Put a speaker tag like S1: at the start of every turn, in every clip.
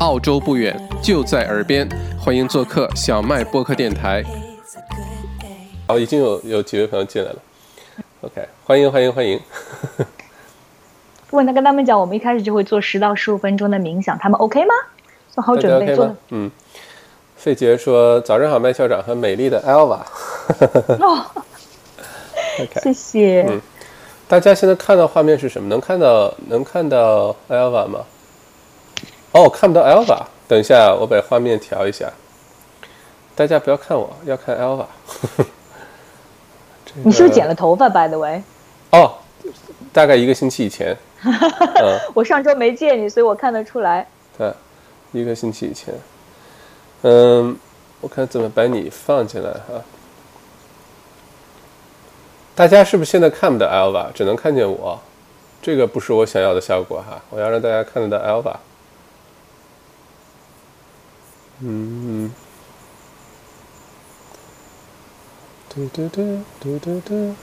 S1: 澳洲不远，就在耳边，欢迎做客小麦播客电台。好，已经有有几位朋友进来了。OK，欢迎欢迎欢迎。
S2: 问他跟他们讲，我们一开始就会做十到十五分钟的冥想，他们 OK 吗？做好准备做。
S1: 嗯。费杰说：“早上好，麦校长和美丽的 Elva。” 哦，
S2: 谢谢。
S1: 嗯，大家现在看到画面是什么？能看到能看到 Elva 吗？哦，看不到 Alva，。等一下，我把画面调一下。大家不要看我，要看 Alva。
S2: 你是不是剪了头发？By the way。
S1: 哦，大概一个星期以前。
S2: 我上周没见你，所以我看得出来。
S1: 对，一个星期以前。嗯，我看怎么把你放进来哈。大家是不是现在看不到 Alva，只能看见我？这个不是我想要的效果哈。我要让大家看得到 Elva。嗯，嘟嘟嘟嘟嘟嘟。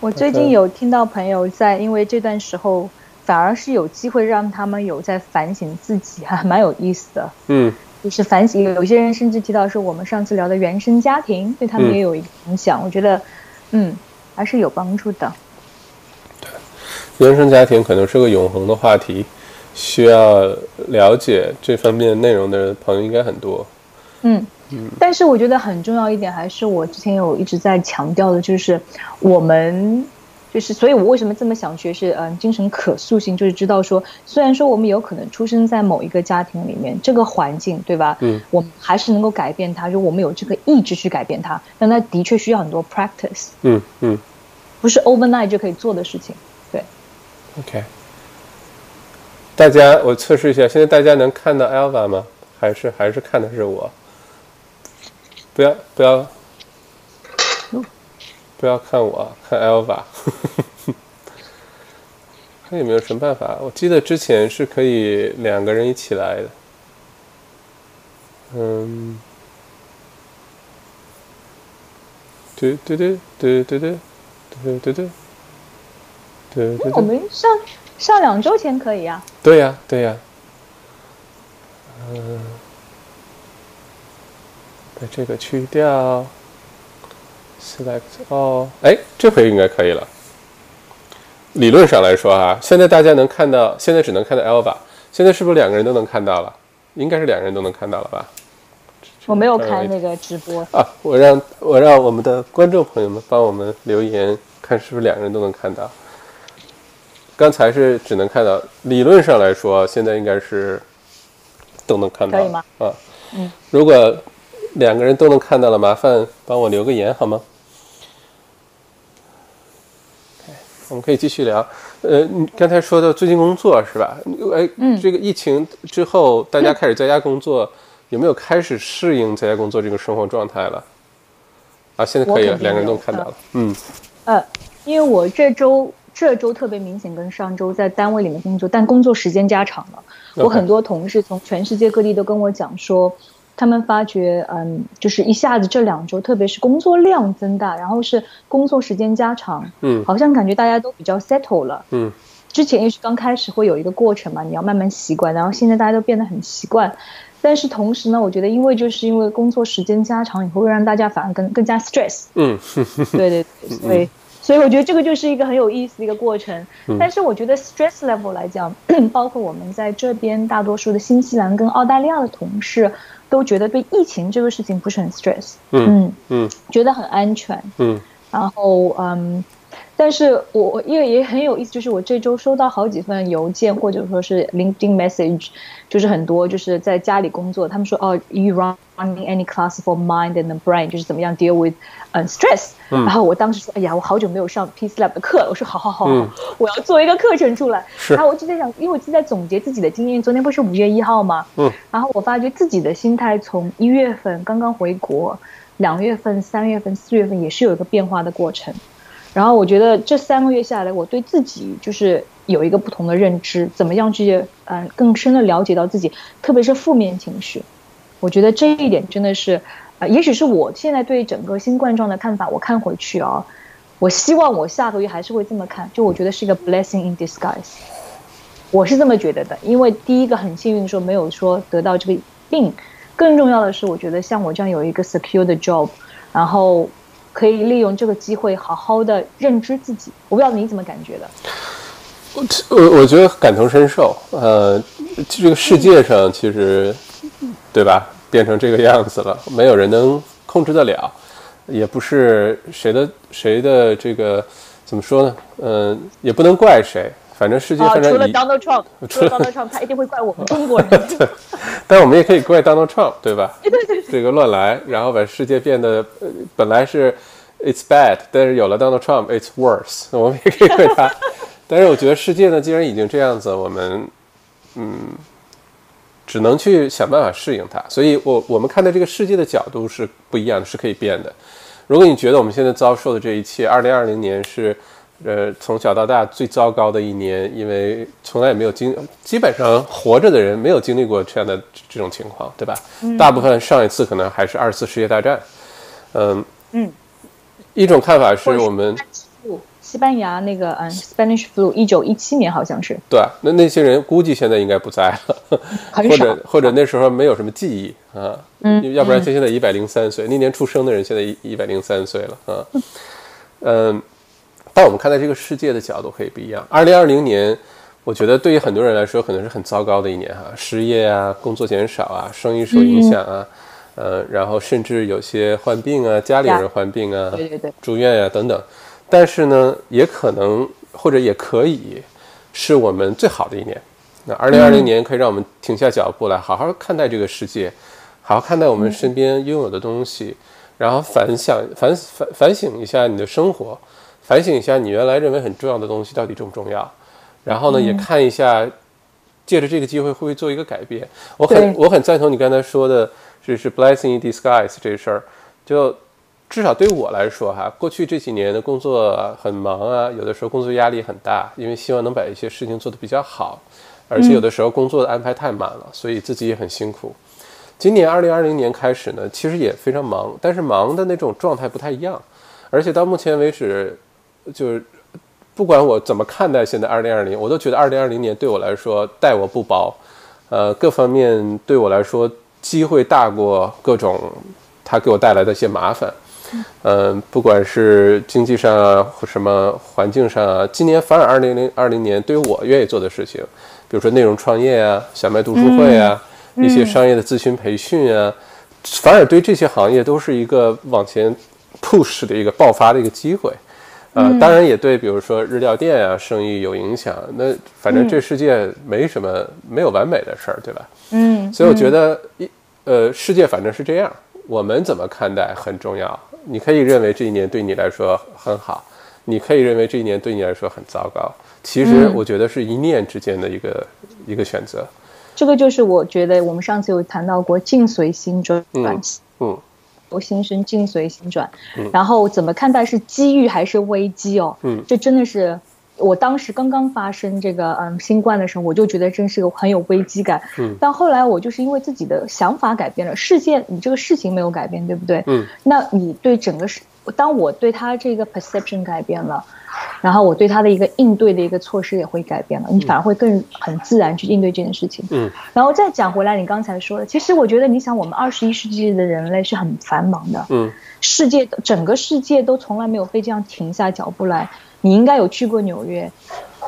S2: 我最近有听到朋友在，因为这段时候。反而是有机会让他们有在反省自己，还蛮有意思的。
S1: 嗯，
S2: 就是反省，有些人甚至提到说，我们上次聊的原生家庭对他们也有影响。我觉得，嗯，还是有帮助的。
S1: 对，原生家庭可能是个永恒的话题，需要了解这方面内容的朋友应该很多。
S2: 嗯嗯，但是我觉得很重要一点，还是我之前有一直在强调的，就是我们。就是，所以我为什么这么想学是，嗯，精神可塑性，就是知道说，虽然说我们有可能出生在某一个家庭里面，这个环境，对吧？
S1: 嗯，
S2: 我们还是能够改变它，就我们有这个意志去改变它，但它的确需要很多 practice。
S1: 嗯嗯，
S2: 不是 overnight 就可以做的事情。对。
S1: OK。大家，我测试一下，现在大家能看到 Alva 吗？还是还是看的是我？不要不要。不要看我，看 Alva，看有没有什么办法。我记得之前是可以两个人一起来的。嗯，对对对对对对对对对对对。
S2: 我们上上两周前可以呀。
S1: 对呀对呀。嗯，把这个去掉。select 哦，哎，这回应该可以了。理论上来说啊，现在大家能看到，现在只能看到 Alva，现在是不是两个人都能看到了？应该是两个人都能看到了吧？
S2: 我没有开那个直播
S1: 啊，我让我让我们的观众朋友们帮我们留言，看是不是两个人都能看到。刚才是只能看到，理论上来说，现在应该是都能看到，
S2: 可以吗？
S1: 啊，
S2: 嗯，
S1: 如果两个人都能看到了，麻烦帮我留个言好吗？我们可以继续聊。呃，你刚才说的最近工作是吧？哎，这个疫情之后，大家开始在家工作，有没有开始适应在家工作这个生活状态了？啊，现在可以了，两个人都看到了。嗯。
S2: 呃，因为我这周这周特别明显，跟上周在单位里面工作，但工作时间加长了。我很多同事从全世界各地都跟我讲说。他们发觉，嗯，就是一下子这两周，特别是工作量增大，然后是工作时间加长，
S1: 嗯，
S2: 好像感觉大家都比较 settle 了，
S1: 嗯，
S2: 之前也许刚开始会有一个过程嘛，你要慢慢习惯，然后现在大家都变得很习惯，但是同时呢，我觉得因为就是因为工作时间加长以后，会让大家反而更更加 stress，
S1: 嗯，
S2: 对对对，所以所以我觉得这个就是一个很有意思的一个过程，但是我觉得 stress level 来讲，包括我们在这边大多数的新西兰跟澳大利亚的同事。都觉得对疫情这个事情不是很 stress，
S1: 嗯。嗯，
S2: 觉得很安全，
S1: 嗯，
S2: 然后嗯，但是我我因为也很有意思，就是我这周收到好几份邮件或者说是 LinkedIn message，就是很多就是在家里工作，他们说哦，you running any class for mind and brain，就是怎么样 deal with 嗯 stress，然后我当时说，哎呀，我好久没有上 Peace Lab 的课，我说好好好，我要做一个课程出来。然后我就在想，因为我就在总结自己的经验，昨天不是五月一号吗？
S1: 嗯，
S2: 然后我发觉自己的心态从一月份刚刚回国，两月份、三月份、四月份也是有一个变化的过程。然后我觉得这三个月下来，我对自己就是有一个不同的认知，怎么样去嗯更深的了解到自己，特别是负面情绪，我觉得这一点真的是。啊，也许是我现在对整个新冠状的看法，我看回去啊，我希望我下个月还是会这么看，就我觉得是一个 blessing in disguise。我是这么觉得的，因为第一个很幸运说没有说得到这个病，更重要的是，我觉得像我这样有一个 secure 的 job，然后可以利用这个机会好好的认知自己。我不知道你怎么感觉的。
S1: 我我我觉得感同身受。呃，这个世界上其实，对吧，变成这个样子了，没有人能控制得了，也不是谁的谁的这个怎么说呢？嗯，也不能怪谁。反正世界反正
S2: 除了 Donald Trump，除了 Donald Trump，他一定会怪我们中国人。
S1: 对，但我们也可以怪 Donald Trump，
S2: 对
S1: 吧？
S2: 对对对，
S1: 这个乱来，然后把世界变得本来是 It's bad，但是有了 Donald Trump，It's worse。我们也可以怪他。但是我觉得世界呢，既然已经这样子，我们嗯，只能去想办法适应它。所以，我我们看待这个世界的角度是不一样的，是可以变的。如果你觉得我们现在遭受的这一切，二零二零年是。呃，从小到大最糟糕的一年，因为从来也没有经，基本上活着的人没有经历过这样的这种情况，对吧？大部分上一次可能还是二次世界大战。嗯嗯，一种看法是我们
S2: 西班牙那个嗯，Spanish flu，一九一七年好像是。
S1: 对，那那些人估计现在应该不在了，或者或者那时候没有什么记忆啊，嗯，要不然他现在一百零三岁，那年出生的人现在一一百零三岁了啊，嗯。但我们看待这个世界的角度可以不一样。二零二零年，我觉得对于很多人来说可能是很糟糕的一年哈，失业啊，工作减少啊，生意受影响啊，呃，然后甚至有些患病啊，家里人患病啊，
S2: 对对对，
S1: 住院呀等等。但是呢，也可能或者也可以是我们最好的一年。那二零二零年可以让我们停下脚步来，好好看待这个世界，好好看待我们身边拥有的东西，然后反想反反反省一下你的生活。反省一下，你原来认为很重要的东西到底重不重要？然后呢，也看一下，借着这个机会会不会做一个改变？我很我很赞同你刚才说的，就是 blessing in disguise 这事儿。就至少对我来说，哈，过去这几年的工作很忙啊，有的时候工作压力很大，因为希望能把一些事情做得比较好，而且有的时候工作的安排太满了，所以自己也很辛苦。今年二零二零年开始呢，其实也非常忙，但是忙的那种状态不太一样，而且到目前为止。就是不管我怎么看待现在二零二零，我都觉得二零二零年对我来说待我不薄，呃，各方面对我来说机会大过各种它给我带来的一些麻烦，嗯，不管是经济上啊，或什么环境上啊，今年反而二零零二零年对于我愿意做的事情，比如说内容创业啊，小麦读书会啊，一些商业的咨询培训啊，反而对这些行业都是一个往前 push 的一个爆发的一个机会。呃，当然也对，比如说日料店啊，生意有影响。那反正这世界没什么没有完美的事儿，对吧？嗯。所以我觉得一呃，世界反正是这样，我们怎么看待很重要。你可以认为这一年对你来说很好，你可以认为这一年对你来说很糟糕。其实我觉得是一念之间的一个一个选择。
S2: 这个就是我觉得我们上次有谈到过，境随心转。
S1: 嗯嗯。
S2: 心生境随心转，然后怎么看待是机遇还是危机哦？嗯，这真的是我当时刚刚发生这个嗯新冠的时候，我就觉得真是个很有危机感。嗯，但后来我就是因为自己的想法改变了，事件你这个事情没有改变，对不对？嗯，那你对整个事，当我对他这个 perception 改变了。然后我对他的一个应对的一个措施也会改变了，你反而会更很自然去应对这件事情。嗯，然后再讲回来，你刚才说的，其实我觉得，你想，我们二十一世纪的人类是很繁忙的，嗯，世界整个世界都从来没有被这样停下脚步来。你应该有去过纽约，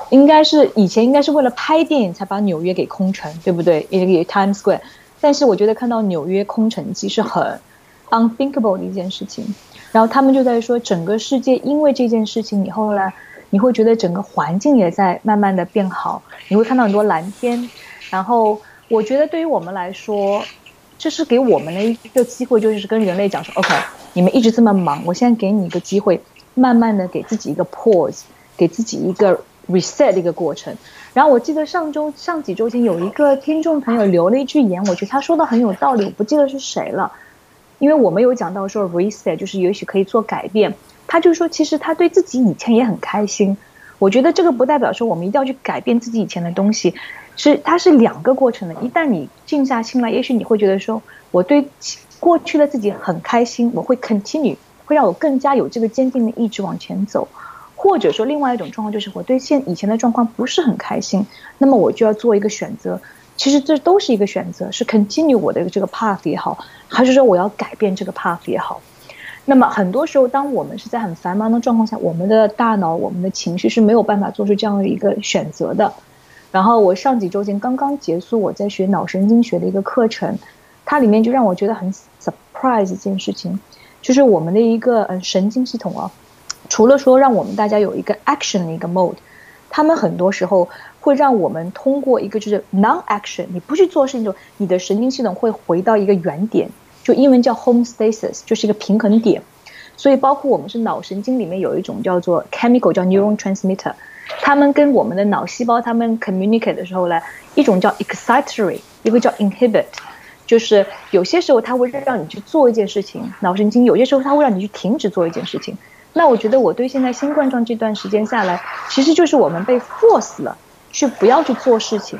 S2: 应该是以前应该是为了拍电影才把纽约给空城，对不对？也也 Times Square，但是我觉得看到纽约空城记是很 unthinkable 的一件事情。然后他们就在说，整个世界因为这件事情，以后呢，你会觉得整个环境也在慢慢的变好，你会看到很多蓝天。然后我觉得对于我们来说，这是给我们的一个机会，就是跟人类讲说，OK，你们一直这么忙，我现在给你一个机会，慢慢的给自己一个 pause，给自己一个 reset 的一个过程。然后我记得上周上几周前有一个听众朋友留了一句言，我觉得他说的很有道理，我不记得是谁了。因为我们有讲到说 reset，就是也许可以做改变。他就说，其实他对自己以前也很开心。我觉得这个不代表说我们一定要去改变自己以前的东西，是它是两个过程的。一旦你静下心来，也许你会觉得说，我对过去的自己很开心，我会 continue，会让我更加有这个坚定的意志往前走。或者说另外一种状况就是我对现以前的状况不是很开心，那么我就要做一个选择。其实这都是一个选择，是 continue 我的这个 path 也好，还是说我要改变这个 path 也好。那么很多时候，当我们是在很繁忙的状况下，我们的大脑、我们的情绪是没有办法做出这样的一个选择的。然后我上几周前刚刚结束我在学脑神经学的一个课程，它里面就让我觉得很 surprise 一件事情，就是我们的一个嗯神经系统啊，除了说让我们大家有一个 action 的一个 mode，他们很多时候会让我们通过一个就是 non action，你不去做事情，就你的神经系统会回到一个原点，就英文叫 homestasis，就是一个平衡点。所以包括我们是脑神经里面有一种叫做 chemical 叫 neuron transmitter。他们跟我们的脑细胞他们 communicate 的时候呢，一种叫 excitatory，一个叫 inhibit，就是有些时候它会让你去做一件事情，脑神经有些时候它会让你去停止做一件事情。那我觉得我对现在新冠状这段时间下来，其实就是我们被 force 了，去不要去做事情。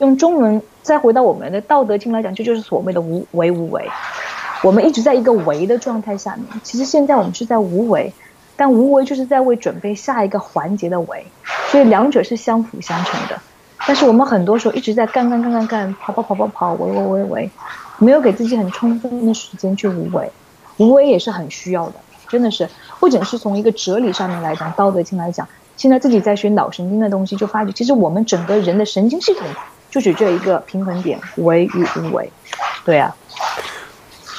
S2: 用中文再回到我们的道德经来讲，这就是所谓的无为无为。我们一直在一个为的状态下面，其实现在我们是在无为。但无为就是在为准备下一个环节的为，所以两者是相辅相成的。但是我们很多时候一直在干干干干干，跑跑跑跑跑，为为为为，没有给自己很充分的时间去无为。无为也是很需要的，真的是。不仅是从一个哲理上面来讲，《道德经》来讲，现在自己在学脑神经的东西，就发觉其实我们整个人的神经系统就是这一个平衡点，为与无为。对啊。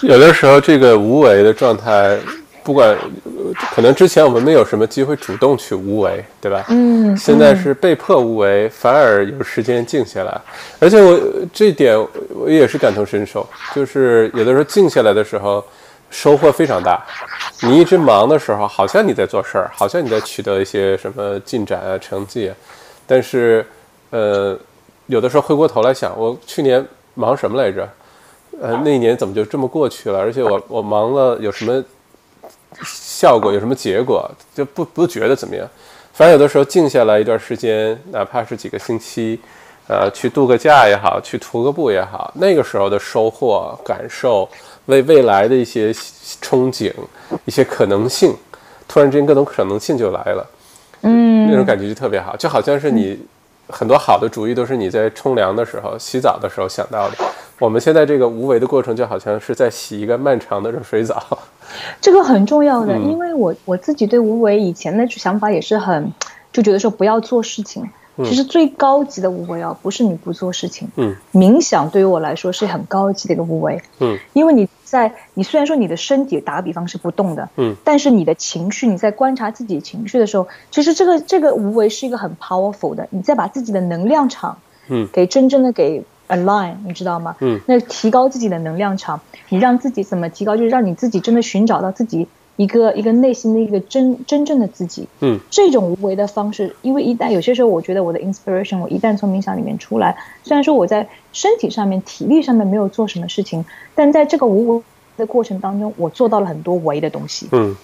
S1: 有的时候这个无为的状态。不管可能之前我们没有什么机会主动去无为，对吧？
S2: 嗯。
S1: 现在是被迫无为，反而有时间静下来。而且我这点我也是感同身受，就是有的时候静下来的时候，收获非常大。你一直忙的时候，好像你在做事儿，好像你在取得一些什么进展啊、成绩，但是呃，有的时候回过头来想，我去年忙什么来着？呃，那一年怎么就这么过去了？而且我我忙了有什么？效果有什么结果就不不觉得怎么样，反正有的时候静下来一段时间，哪怕是几个星期，呃，去度个假也好，去徒个步也好，那个时候的收获感受，为未来的一些憧憬，一些可能性，突然之间各种可能性就来了，
S2: 嗯，
S1: 那种感觉就特别好，就好像是你很多好的主意都是你在冲凉的时候、洗澡的时候想到的。我们现在这个无为的过程，就好像是在洗一个漫长的热水澡。
S2: 这个很重要的，因为我我自己对无为以前的想法也是很，就觉得说不要做事情。其实最高级的无为啊，不是你不做事情。
S1: 嗯，
S2: 冥想对于我来说是很高级的一个无为。
S1: 嗯，
S2: 因为你在你虽然说你的身体打个比方是不动的，
S1: 嗯，
S2: 但是你的情绪你在观察自己情绪的时候，其实这个这个无为是一个很 powerful 的，你在把自己的能量场，
S1: 嗯，
S2: 给真正的给。align，你知道吗？
S1: 嗯，
S2: 那提高自己的能量场，你让自己怎么提高？就是让你自己真的寻找到自己一个一个内心的一个真真正的自己。
S1: 嗯，
S2: 这种无为的方式，因为一旦有些时候，我觉得我的 inspiration，我一旦从冥想里面出来，虽然说我在身体上面、体力上面没有做什么事情，但在这个无为的过程当中，我做到了很多为的东西。
S1: 嗯，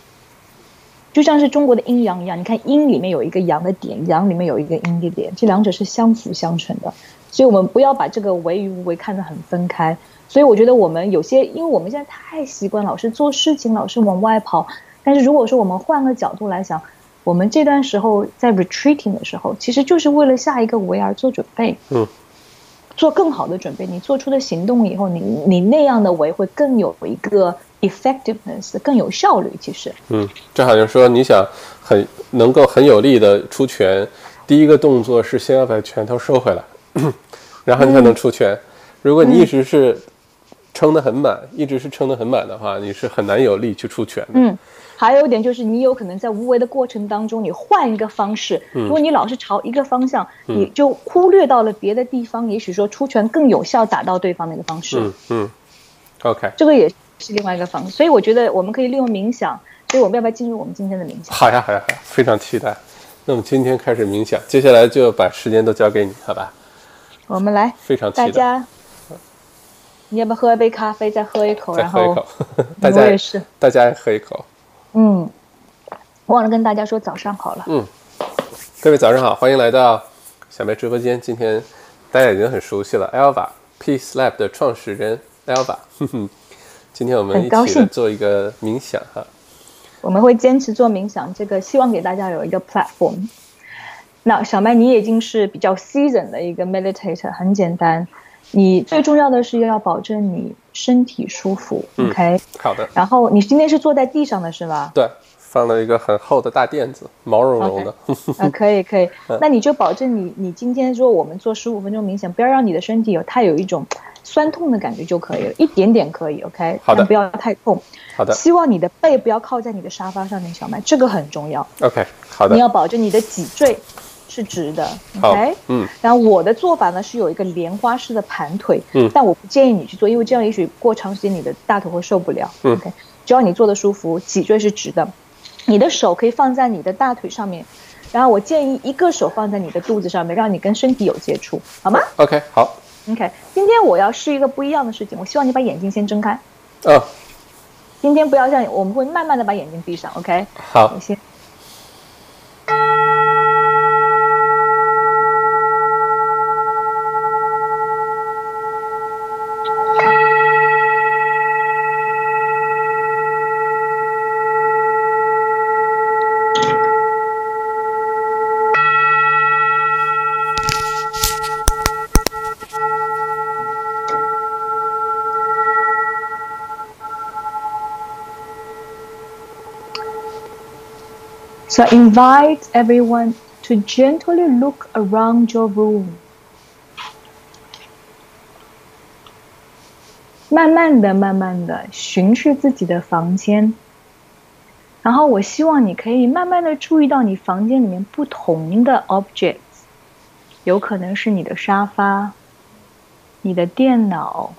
S2: 就像是中国的阴阳一样，你看阴里面有一个阳的点，阳里面有一个阴的点，这两者是相辅相成的。所以，我们不要把这个为与无为看得很分开。所以，我觉得我们有些，因为我们现在太习惯老是做事情，老是往外跑。但是，如果说我们换个角度来想，我们这段时候在 retreating 的时候，其实就是为了下一个为而做准备。
S1: 嗯，
S2: 做更好的准备。你做出的行动以后，你你那样的为会更有一个 effectiveness，更有效率。其实，
S1: 嗯，这好像说你想很能够很有力的出拳，第一个动作是先要把拳头收回来。然后你才能出拳。如果你一直是撑得很满，一直是撑得很满的话，你是很难有力去出拳的。
S2: 嗯，还有一点就是，你有可能在无为的过程当中，你换一个方式。如果你老是朝一个方向，你就忽略到了别的地方。也许说出拳更有效，打到对方的一个方式。
S1: 嗯嗯。OK，
S2: 这个也是另外一个方式。所以我觉得我们可以利用冥想。所以我们要不要进入我们今天的冥想？
S1: 好呀好呀好呀，非常期待。那么今天开始冥想，接下来就把时间都交给你，好吧？
S2: 我们来，
S1: 非常
S2: 大家，你要不要喝一杯咖啡，再喝一口，然后
S1: 大家
S2: 也是，
S1: 大家喝一口。
S2: 嗯，忘了跟大家说早上好了。
S1: 嗯，各位早上好，欢迎来到小麦直播间。今天大家已经很熟悉了，Alva Peace Lab 的创始人 Alva。今天我们一起来做一个冥想哈。
S2: 我们会坚持做冥想，这个希望给大家有一个 platform。那小麦，你已经是比较 season 的一个 meditator，很简单。你最重要的是要保证你身体舒服，OK？
S1: 好的。
S2: 然后你今天是坐在地上的是吧？
S1: 对，放了一个很厚的大垫子，毛茸茸的。
S2: 啊，可以可以。那你就保证你你今天说我们做十五分钟冥想，不要让你的身体有太有一种酸痛的感觉就可以了，一点点可以，OK？
S1: 好的。
S2: 不要太痛。
S1: 好的。
S2: 希望你的背不要靠在你的沙发上面，小麦，这个很重要。
S1: OK，好的。
S2: 你要保证你的脊椎。是直的，OK，
S1: 嗯，
S2: 然后我的做法呢是有一个莲花式的盘腿，
S1: 嗯，
S2: 但我不建议你去做，因为这样也许过长时间你的大腿会受不了，OK，只要你做的舒服，脊椎是直的，你的手可以放在你的大腿上面，然后我建议一个手放在你的肚子上面，让你跟身体有接触，好吗
S1: ？OK，好
S2: ，OK，今天我要试一个不一样的事情，我希望你把眼睛先睁开，
S1: 嗯，
S2: 今天不要像我们会慢慢的把眼睛闭上，OK，
S1: 好，
S2: 先。So invite everyone to gently look around your room. 慢慢的、慢慢的巡视自己的房间，然后我希望你可以慢慢的注意到你房间里面不同的 objects，有可能是你的沙发、你的电脑、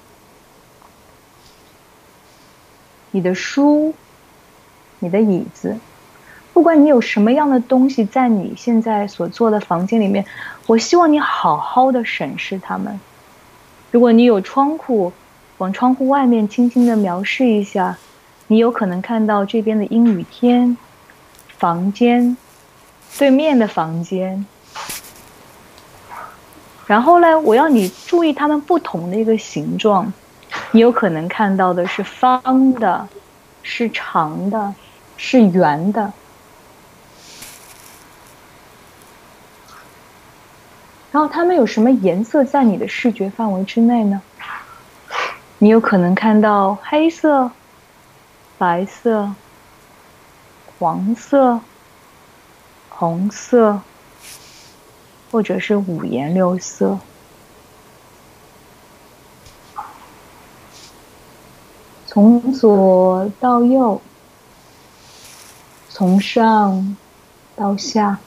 S2: 你的书、你的椅子。不管你有什么样的东西在你现在所做的房间里面，我希望你好好的审视它们。如果你有窗户，往窗户外面轻轻的描视一下，你有可能看到这边的阴雨天，房间，对面的房间。然后呢，我要你注意它们不同的一个形状，你有可能看到的是方的，是长的，是圆的。然后它们有什么颜色在你的视觉范围之内呢？你有可能看到黑色、白色、黄色、红色，或者是五颜六色。从左到右，从上到下。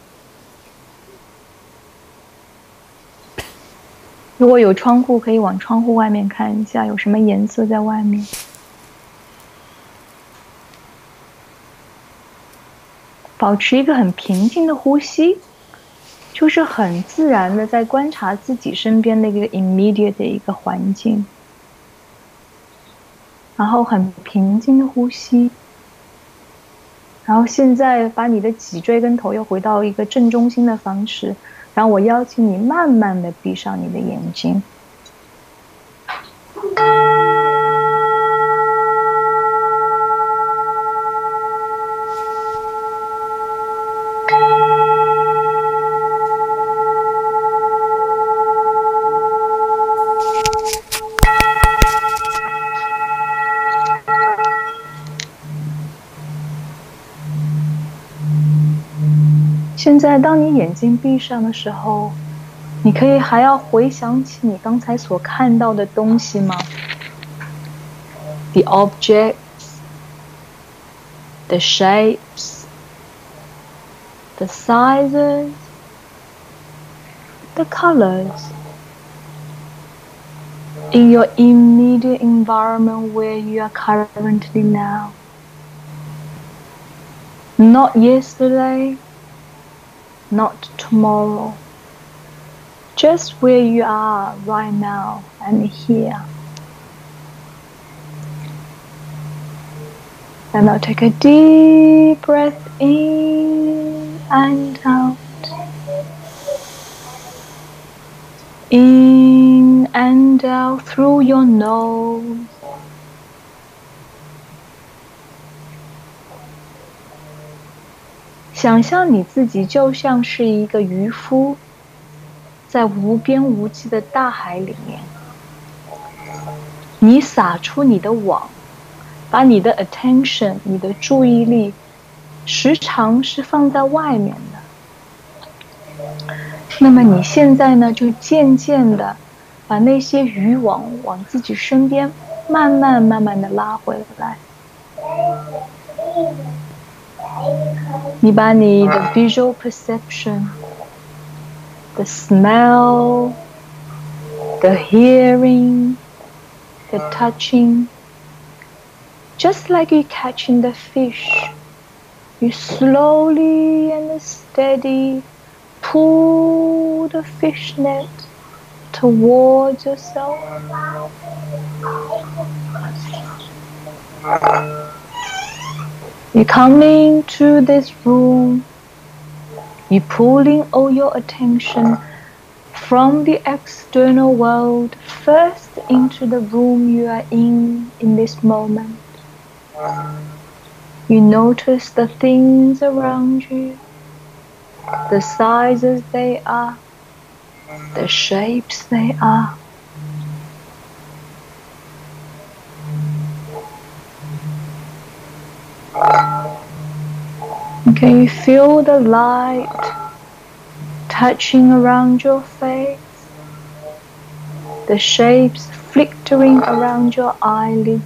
S2: 如果有窗户，可以往窗户外面看一下，有什么颜色在外面。保持一个很平静的呼吸，就是很自然的在观察自己身边的一个 immediate 的一个环境，然后很平静的呼吸，然后现在把你的脊椎跟头又回到一个正中心的方式。然后我邀请你慢慢的闭上你的眼睛。现在，当你眼睛闭上的时候，你可以还要回想起你刚才所看到的东西吗？The objects, the shapes, the sizes, the colors. In your immediate environment where you are currently now. Not yesterday, not tomorrow. Just where you are right now and here. And now take a deep breath in and out. In and out through your nose. 想象你自己就像是一个渔夫，在无边无际的大海里面，你撒出你的网，把你的 attention，你的注意力，时常是放在外面的。那么你现在呢，就渐渐的把那些渔网往自己身边慢慢慢慢的拉回来。Nibbani, the visual perception, the smell, the hearing, the touching. Just like you're catching the fish, you slowly and steady pull the fishnet towards yourself. You coming to this room, you pulling all your attention from the external world first into the room you are in in this moment. You notice the things around you, the sizes they are, the shapes they are. Can you feel the light touching around your face? The shapes flickering around your eyelids?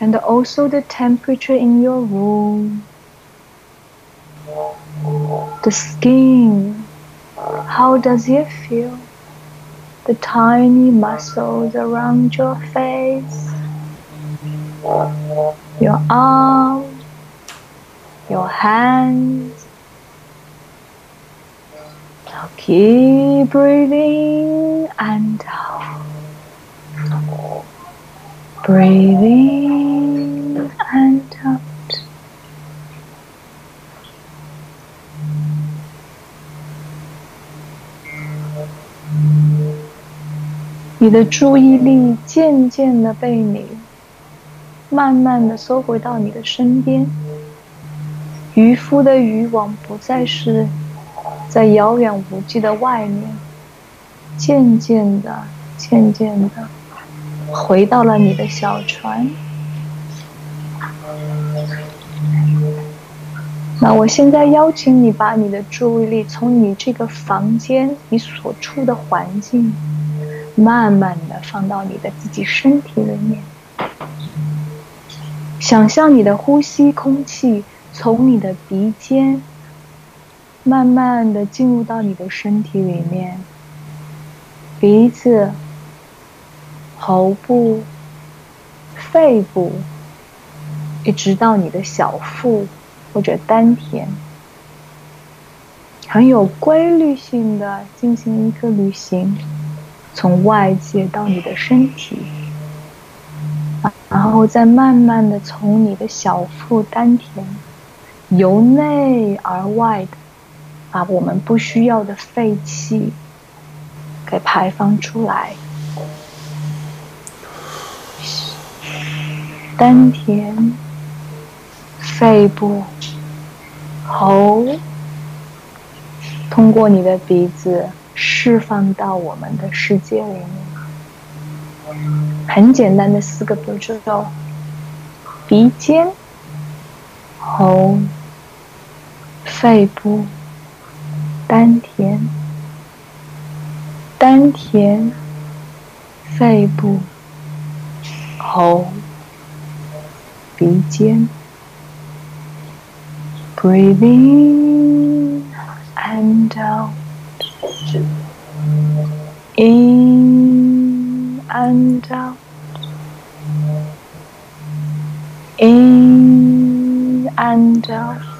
S2: And also the temperature in your room. The skin, how does it feel? The tiny muscles around your face, your arms, your hands. Now keep breathing and out. Breathing and out. 你的注意力渐渐的被你慢慢的收回到你的身边。 渔夫的渔网不再是在遥远无际的外面，渐渐的、渐渐的回到了你的小船。那我现在邀请你把你的注意力从你这个房间、你所处的环境，慢慢的放到你的自己身体里面，想象你的呼吸空气。从你的鼻尖慢慢的进入到你的身体里面，鼻子、喉部、肺部，一直到你的小腹或者丹田，很有规律性的进行一个旅行，从外界到你的身体，然后再慢慢的从你的小腹、丹田。由内而外的，把我们不需要的废气给排放出来。丹田、肺部、喉，通过你的鼻子释放到我们的世界里面。很简单的四个步骤：鼻尖、喉。肺部、丹田、丹田、肺部、喉、鼻尖，breathing and out, in and out, in and out.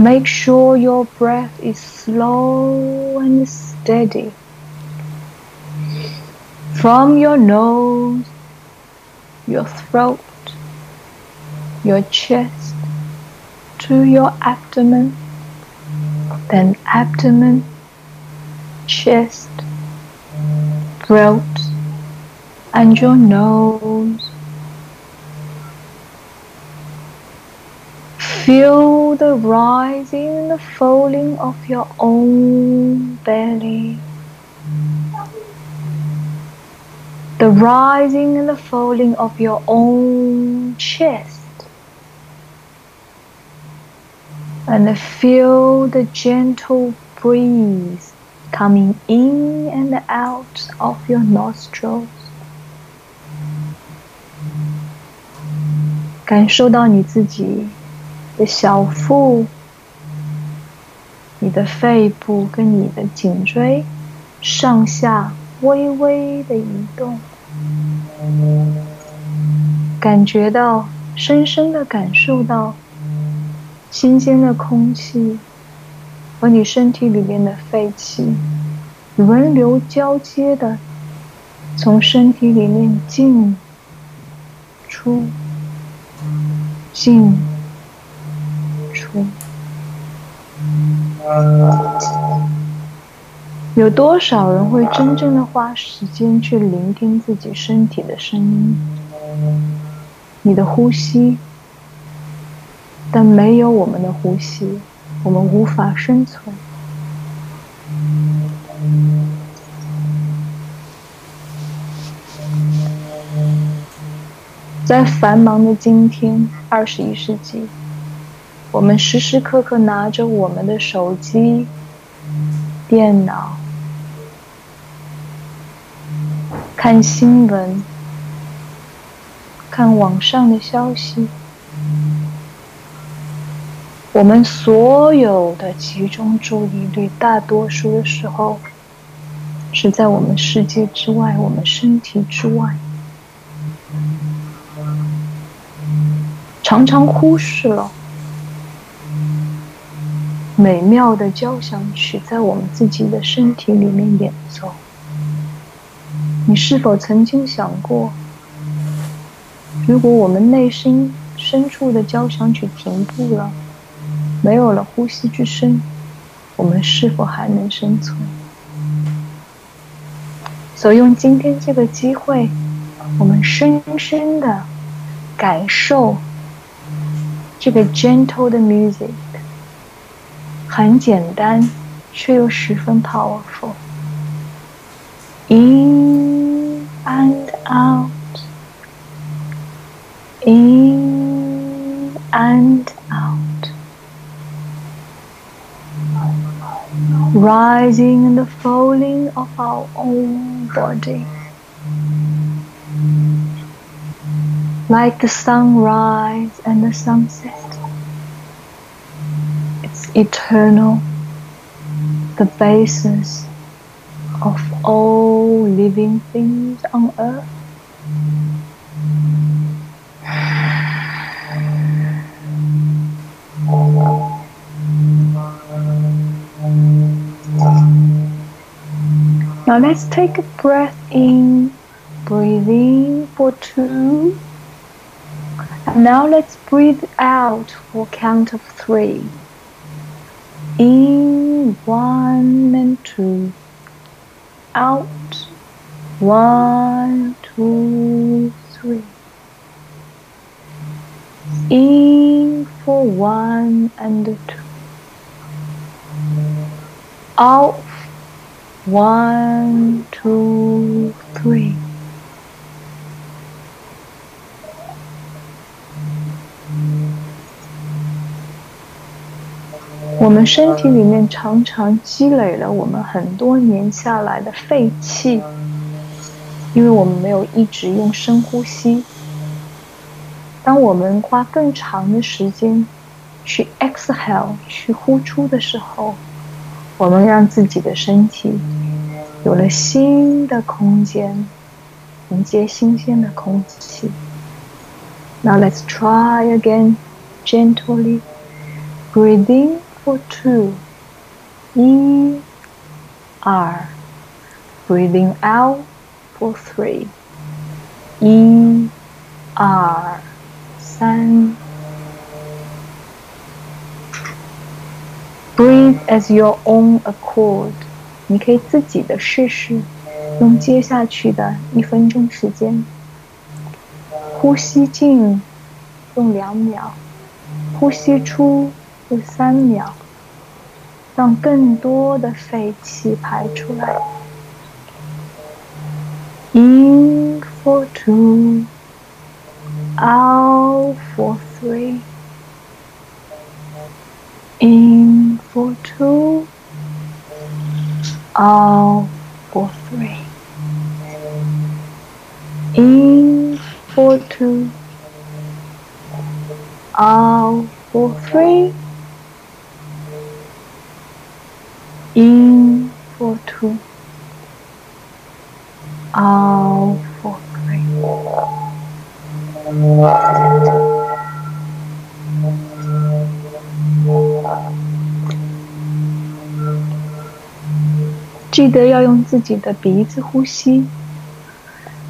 S2: Make sure your breath is slow and steady. From your nose, your throat, your chest to your abdomen, then abdomen, chest, throat, and your nose Feel the rising and the falling of your own belly. The rising and the falling of your own chest. And feel the gentle breeze coming in and out of your nostrils. 感受到你自己 的小腹、你的肺部跟你的颈椎上下微微的移动，感觉到深深的感受到新鲜的空气和你身体里面的废气轮流交接的从身体里面进出。进有多少人会真正的花时间去聆听自己身体的声音？你的呼吸，但没有我们的呼吸，我们无法生存。在繁忙的今天，二十一世纪，我们时时刻刻拿着我们的手机、电脑，看新闻，看网上的消息。我们所有的集中注意力，大多数的时候，是在我们世界之外，我们身体之外。常常忽视了美妙的交响曲在我们自己的身体里面演奏。你是否曾经想过，如果我们内心深处的交响曲停步了，没有了呼吸之声，我们是否还能生存？所以用今天这个机会，我们深深的感受。这个 gentle 的 music 很简单，却又十分 powerful。In and out, in and out, rising and falling of our own body. like the sunrise and the sunset. Eternal, the basis of all living things on earth. Now let's take a breath in, breathe in for two. And Now let's breathe out for count of three. In one and two. Out one, two, three. In for one and two. Out one, two, three. 我们身体里面常常积累了我们很多年下来的废气，因为我们没有一直用深呼吸。当我们花更长的时间去 exhale 去呼出的时候，我们让自己的身体有了新的空间，迎接新鲜的空气。Now let's try again, gently breathing. for two. E R. Breathing out for three. E R 三。Breathe as your own accord。你可以自己的试试，用接下去的一分钟时间，呼吸进，用两秒。 呼吸出 这三秒，让更多的废气排出来。In for two, out for three. In for two, out for three. In for two, out for three. 记得要用自己的鼻子呼吸，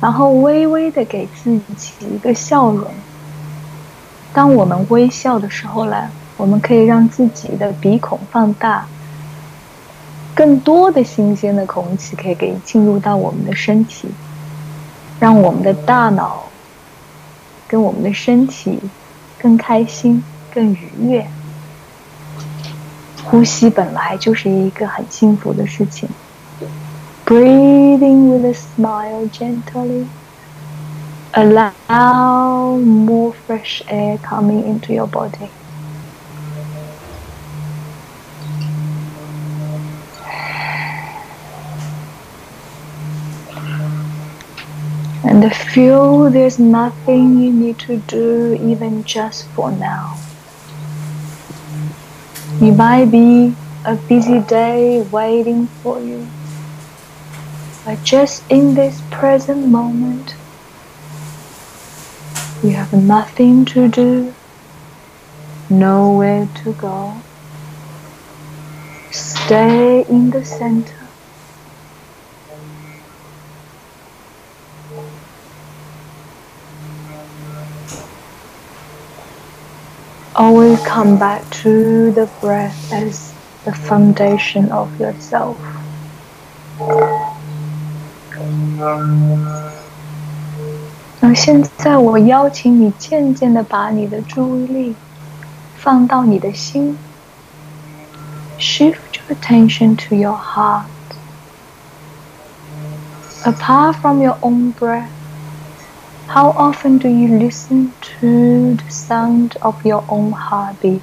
S2: 然后微微的给自己一个笑容。当我们微笑的时候呢，我们可以让自己的鼻孔放大，更多的新鲜的空气可以给进入到我们的身体，让我们的大脑跟我们的身体更开心、更愉悦。呼吸本来就是一个很幸福的事情。Breathing with a smile gently. Allow more fresh air coming into your body. And feel there's nothing you need to do even just for now. It might be a busy day waiting for you, but just in this present moment, you have nothing to do, nowhere to go. Stay in the center. Always come back to the breath as the foundation of yourself. 那现在，我邀请你渐渐的把你的注意力放到你的心，shift your attention to your heart. Apart from your own breath, how often do you listen to the sound of your own heartbeat?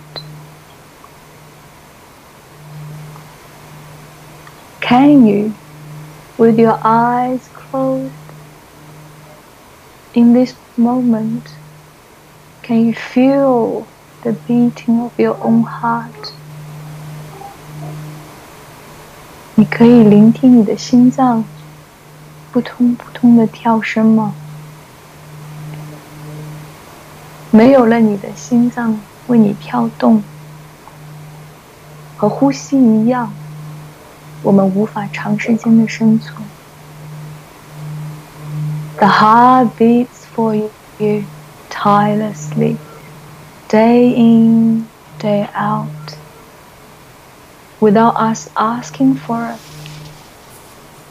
S2: Can you, with your eyes closed, in this moment, can you feel the beating of your own heart? 你可以聆听你的心脏扑通扑通的跳声吗？没有了你的心脏为你跳动，和呼吸一样， 我们无法长时间的生存。The heart beats for you tirelessly, day in, day out, without us asking for it.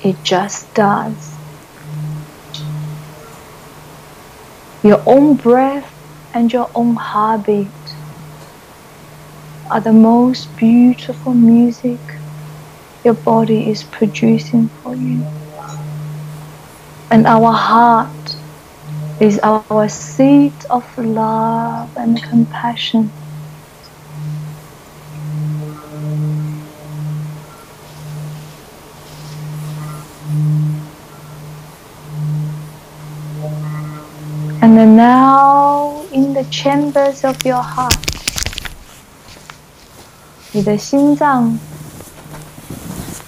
S2: It just does. Your own breath and your own heartbeat are the most beautiful music your body is producing for you and our heart is our seat of love and compassion. And then now in the chambers of your heart, 你的心脏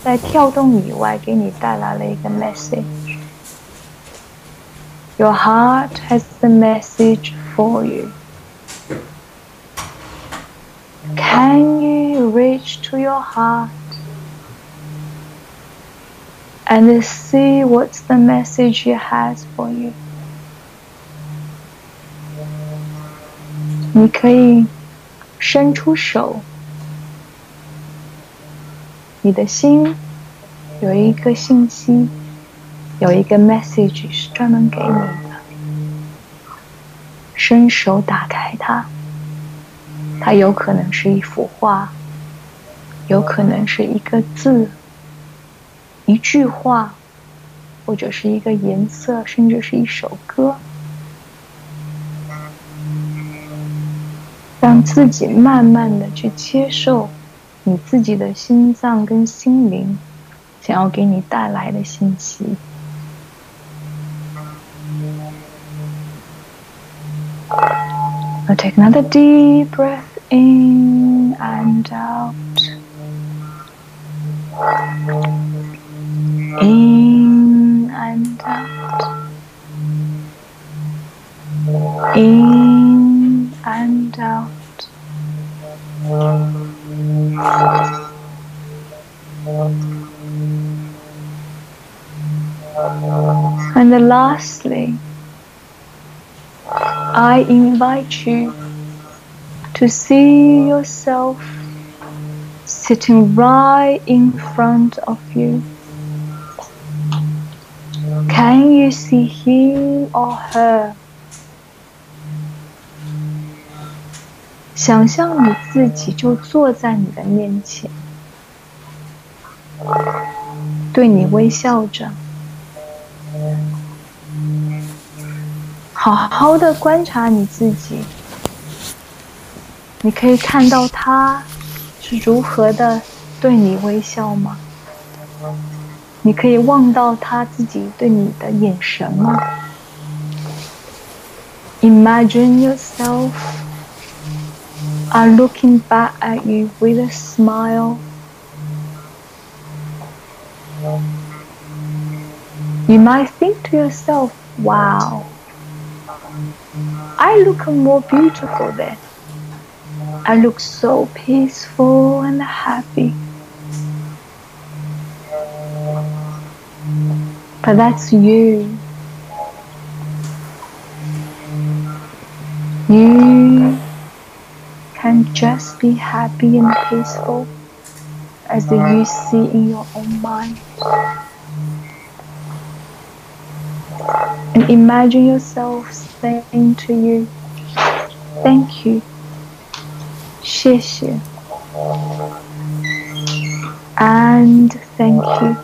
S2: 在跳动以外，给你带来了一个 message。your heart has the message for you. Can you reach to your heart and see what's the message it has for you? 你可以伸出手， 你的心有一个信息。有一个 message 是专门给你的，伸手打开它，它有可能是一幅画，有可能是一个字、一句话，或者是一个颜色，甚至是一首歌。让自己慢慢的去接受你自己的心脏跟心灵想要给你带来的信息。Now take another deep breath in and out. In and out. In and out. And lastly, I invite you to see yourself sitting right in front of you. Can you see him or her? 想象你自己就坐在你的面前，对你微笑着。好好的观察你自己，你可以看到他是如何的对你微笑吗？你可以望到他自己对你的眼神吗？Imagine yourself are looking back at you with a smile. You might think to yourself, wow. I look more beautiful then. I look so peaceful and happy. But that's you. You can just be happy and peaceful as you see in your own mind. And imagine yourself saying to you, Thank you, 谢谢, and thank you.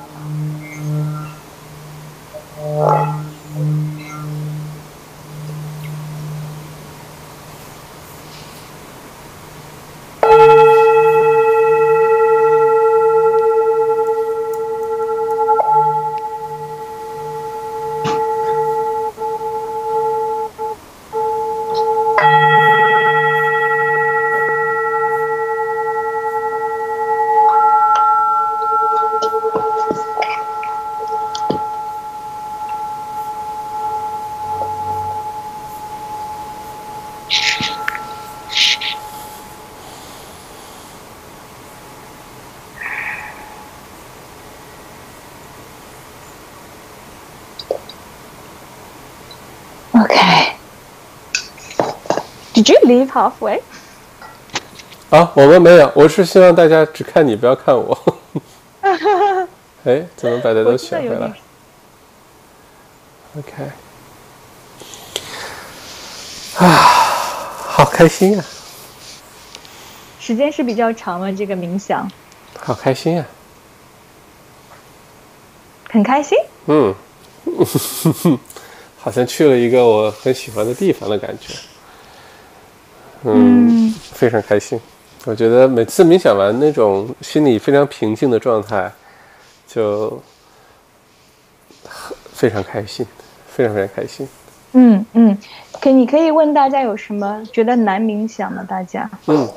S2: Leave halfway?
S1: 啊，我们没有，我是希望大家只看你，不要看我。哎，怎么把它都选回来？OK。啊，好开心啊！
S2: 时间是比较长了，这个冥想。
S1: 好开心啊！
S2: 很开心。
S1: 嗯。好像去了一个我很喜欢的地方的感觉，嗯，非常开心。我觉得每次冥想完那种心里非常平静的状态，就非常开心，非常非常开心。
S2: 嗯嗯，可你可以问大家有什么觉得难冥想的？大家，
S1: 嗯，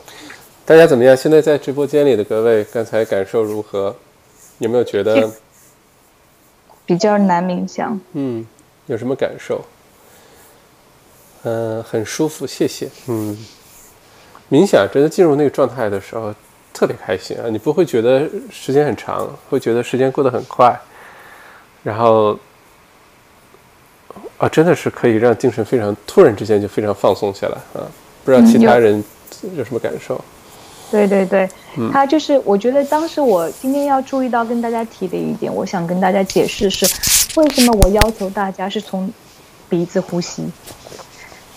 S1: 大家怎么样？现在在直播间里的各位，刚才感受如何？有没有觉得
S2: 比较难冥想？
S1: 嗯。有什么感受？嗯，很舒服，谢谢。嗯，冥想真的进入那个状态的时候，特别开心啊！你不会觉得时间很长，会觉得时间过得很快，然后啊，真的是可以让精神非常突然之间就非常放松下来啊！不知道其他人有什么感受？
S2: 对对对，他就是我觉得当时我今天要注意到跟大家提的一点，我想跟大家解释是。为什么我要求大家是从鼻子呼吸？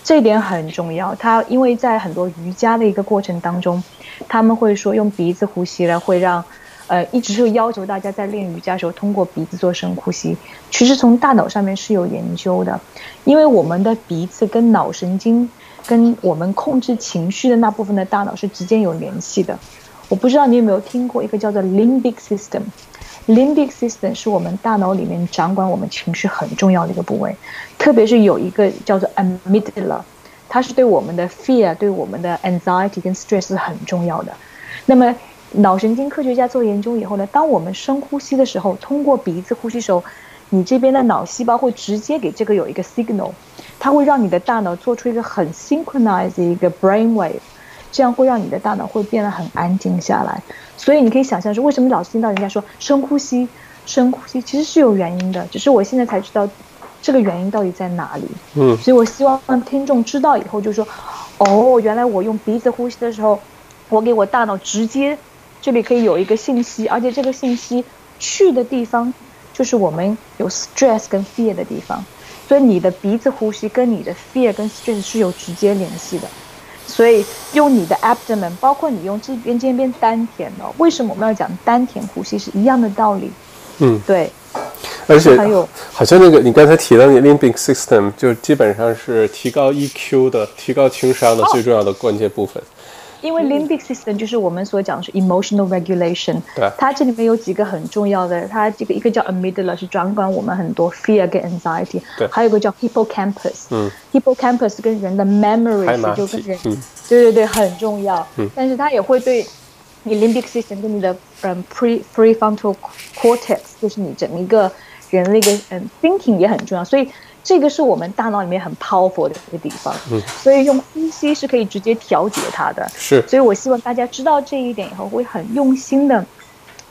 S2: 这点很重要。它因为在很多瑜伽的一个过程当中，他们会说用鼻子呼吸呢，会让，呃，一直是要求大家在练瑜伽的时候通过鼻子做深呼吸。其实从大脑上面是有研究的，因为我们的鼻子跟脑神经跟我们控制情绪的那部分的大脑是直接有联系的。我不知道你有没有听过一个叫做 limbic system。Limbic system 是我们大脑里面掌管我们情绪很重要的一个部位，特别是有一个叫做 amygdala，它是对我们的 fear、对我们的 anxiety 跟 stress 很重要的。那么脑神经科学家做研究以后呢，当我们深呼吸的时候，通过鼻子呼吸时候，你这边的脑细胞会直接给这个有一个 signal，它会让你的大脑做出一个很 synchronized 的一个 brain wave，这样会让你的大脑会变得很安静下来。所以你可以想象说，为什么老是听到人家说深呼吸，深呼吸，其实是有原因的，只是我现在才知道这个原因到底在哪里。
S1: 嗯，
S2: 所以我希望让听众知道以后，就说，哦，原来我用鼻子呼吸的时候，我给我大脑直接这里可以有一个信息，而且这个信息去的地方就是我们有 stress 跟 fear 的地方，所以你的鼻子呼吸跟你的 fear 跟 stress 是有直接联系的。所以用你的 abdomen，包括你用这边这边丹田哦，为什么我们要讲丹田呼吸是一样的道理？
S1: 嗯，
S2: 对。
S1: 而且
S2: 还有
S1: 好像那个你刚才提到那 limbic system，就基本上是提高 EQ 的、提高情商的最重要的关键部分。
S2: 因为 limbic system 就是我们所讲的是 emotional regulation，
S1: 对
S2: 它这里面有几个很重要的，它这个一个叫 amygdala 是掌管我们很多 fear 跟 anxiety，
S1: 对
S2: 还有一个叫 hippocampus，
S1: 嗯
S2: ，hippocampus 跟人的 memory
S1: 马
S2: 就跟人，
S1: 嗯
S2: 对对对，很重要，
S1: 嗯
S2: 但是它也会对你 limbic system 跟你的嗯 pre prefrontal cortex，就是你整一个人的一个嗯 thinking 也很重要，所以。这个是我们大脑里面很 powerful 的一个地方，
S1: 嗯
S2: 所以用呼吸是可以直接调节它的。
S1: 是
S2: 所以我希望大家知道这一点以后，会很用心的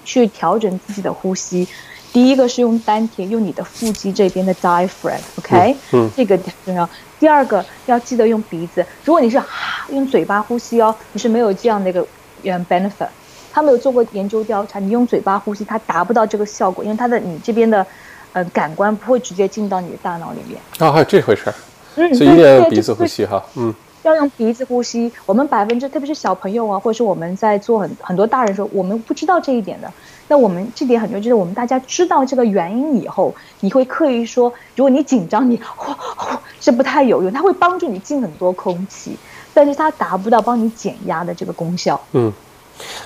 S2: 去调整自己的呼吸。第一个是用丹田，用你的腹肌这边的 diaphragm，OK，、
S1: 嗯
S2: 这个很重要。第二个要记得用鼻子，如果你是哈用嘴巴呼吸哦，你是没有这样的一个嗯 benefit。他们有做过研究调查，你用嘴巴呼吸，它达不到这个效果，因为它的你这边的呃感官不会直接进到你的大脑里面。
S1: 啊，还有这回事儿，
S2: 嗯，
S1: 所以一定要用鼻子呼吸哈。嗯
S2: 要用鼻子呼吸。我们百分之，特别是小朋友啊，或者是我们在做很很多大人时候，我们不知道这一点的。那我们这点很重要，就是我们大家知道这个原因以后，你会刻意说，如果你紧张，你呼呼是不太有用，它会帮助你进很多空气，但是它达不到帮你减压的这个功效。
S1: 嗯，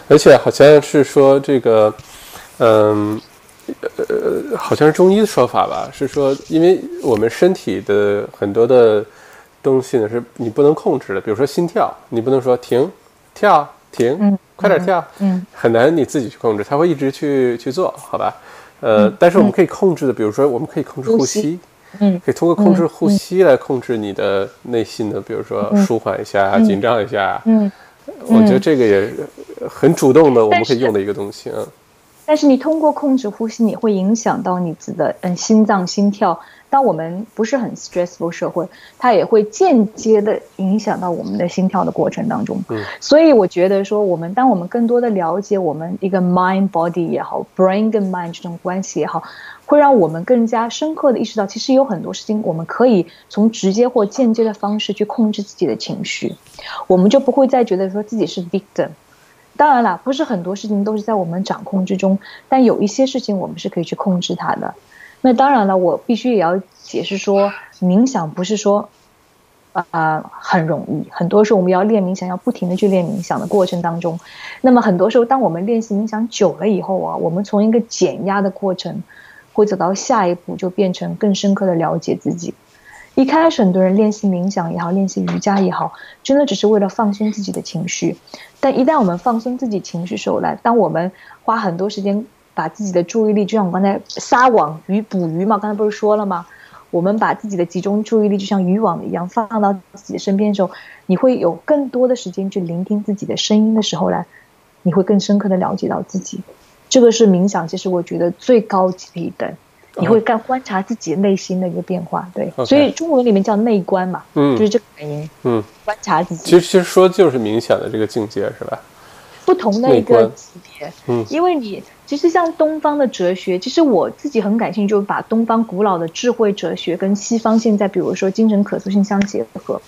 S1: 而且好像是说这个，嗯。呃，好像是中医的说法吧，是说，因为我们身体的很多的东西呢，是你不能控制的，比如说心跳，你不能说停、跳、停，
S2: 嗯
S1: 快点跳，
S2: 嗯
S1: 很难你自己去控制，它会一直去去做，好吧？呃，但是我们可以控制的，比如说我们可以控制呼
S2: 呼
S1: 吸，
S2: 嗯
S1: 可以通过控制呼吸来控制你的内心的，比如说舒缓一下、紧张一下。
S2: 嗯，
S1: 我觉得这个也是很主动的，我们可以用的一个东西啊。
S2: 但是你通过控制呼吸，你会影响到你自己的嗯心脏心跳。当我们不是很 stressful 社会，它也会间接的影响到我们的心跳的过程当中。
S1: 嗯，
S2: 所以我觉得说，我们当我们更多的了解我们一个 mind body 也好，brain 跟 mind 这种关系也好，会让我们更加深刻的意识到，其实有很多事情我们可以从直接或间接的方式去控制自己的情绪，我们就不会再觉得说自己是 victim。当然了，不是很多事情都是在我们掌控之中，但有一些事情我们是可以去控制它的。那当然了，我必须也要解释说，冥想不是说，呃，很容易。很多时候我们要练冥想，要不停的去练冥想的过程当中，那么很多时候，当我们练习冥想久了以后啊，我们从一个减压的过程，会走到下一步，就变成更深刻的了解自己。一开始很多人练习冥想也好，练习瑜伽也好，真的只是为了放松自己的情绪。但一旦我们放松自己情绪时候来，当我们花很多时间把自己的注意力，就像我刚才撒网鱼捕鱼嘛，刚才不是说了吗？我们把自己的集中注意力就像渔网一样放到自己的身边的时候，你会有更多的时间去聆听自己的声音的时候来，你会更深刻的了解到自己。这个是冥想，其实我觉得最高级的一等。你会干观察自己内心的一个变化，对所以中文里面叫内观嘛，
S1: 嗯
S2: 就是这个原因，
S1: 嗯，
S2: 观察自己
S1: 其实其实说就是明显的这个境界是吧？
S2: 不同的一个级别，
S1: 嗯
S2: 因为你其实像东方的哲学，其实我自己很感兴趣，就是把东方古老的智慧哲学跟西方现在比如说精神可塑性相结合。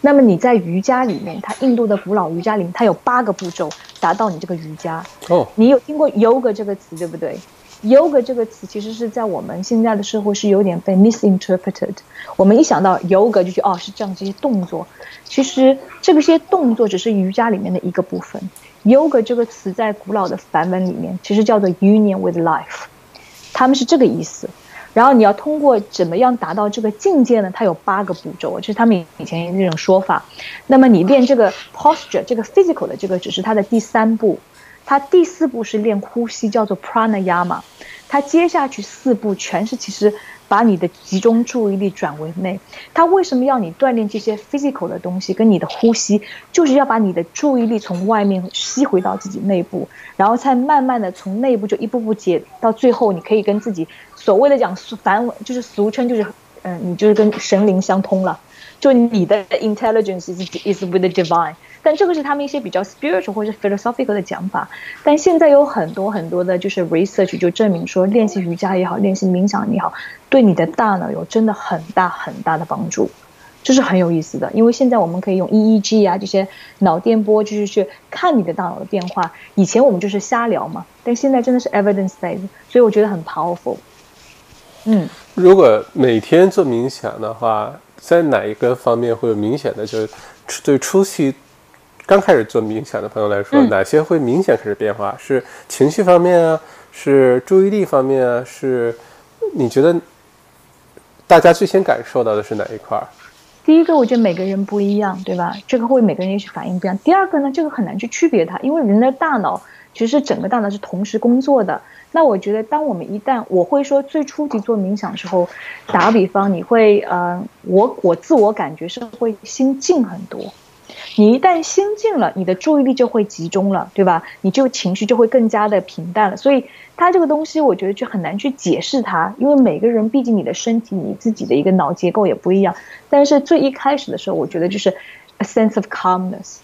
S2: 那么你在瑜伽里面，它印度的古老瑜伽里面，它有八个步骤达到你这个瑜伽。
S1: 哦，
S2: 你有听过 yoga 这个词对不对？yoga 这个词其实是在我们现在的社会是有点被 misinterpreted。我们一想到 yoga 就觉得哦是这样这些动作，其实这个些动作只是瑜伽里面的一个部分。yoga 这个词在古老的梵文里面其实叫做 union with life，他们是这个意思。然后你要通过怎么样达到这个境界呢？它有八个步骤，就是他们以前那种说法。那么你练这个 posture，这个 physical 的这个只是它的第三步，它第四步是练呼吸，叫做 pranayama。它接下去四步全是其实。把你的集中注意力转为内，他为什么要你锻炼这些 physical 的东西？跟你的呼吸，就是要把你的注意力从外面吸回到自己内部，然后才慢慢的从内部就一步步解，到最后你可以跟自己所谓的讲反文，就是俗称就是，嗯，你就是跟神灵相通了，就你的 intelligence is is with the divine。但这个是他们一些比较 spiritual 或者 philosophical 的讲法，但现在有很多很多的，就是 research 就证明说，练习瑜伽也好，练习冥想也好，对你的大脑有真的很大很大的帮助，这是很有意思的。因为现在我们可以用 EEG 啊这些脑电波，就是去看你的大脑的变化。以前我们就是瞎聊嘛，但现在真的是 evidence based，所以我觉得很 powerful。嗯，
S1: 如果每天做冥想的话，在哪一个方面会有明显的，就是对初期？刚开始做冥想的朋友来说，哪些会明显开始变化？是情绪方面啊，是注意力方面啊，是你觉得大家最先感受到的是哪一块？
S2: 第一个，我觉得每个人不一样，对吧？这个会每个人也许反应不一样。第二个呢，这个很难去区别它，因为人的大脑其实整个大脑是同时工作的。那我觉得，当我们一旦我会说最初级做冥想的时候，打个比方，你会呃，我我自我感觉是会心静很多。你一旦心静了，你的注意力就会集中了，对吧？你就情绪就会更加的平淡了。所以它这个东西，我觉得就很难去解释它，因为每个人毕竟你的身体、你自己的一个脑结构也不一样。但是最一开始的时候，我觉得就是 a sense of calmness，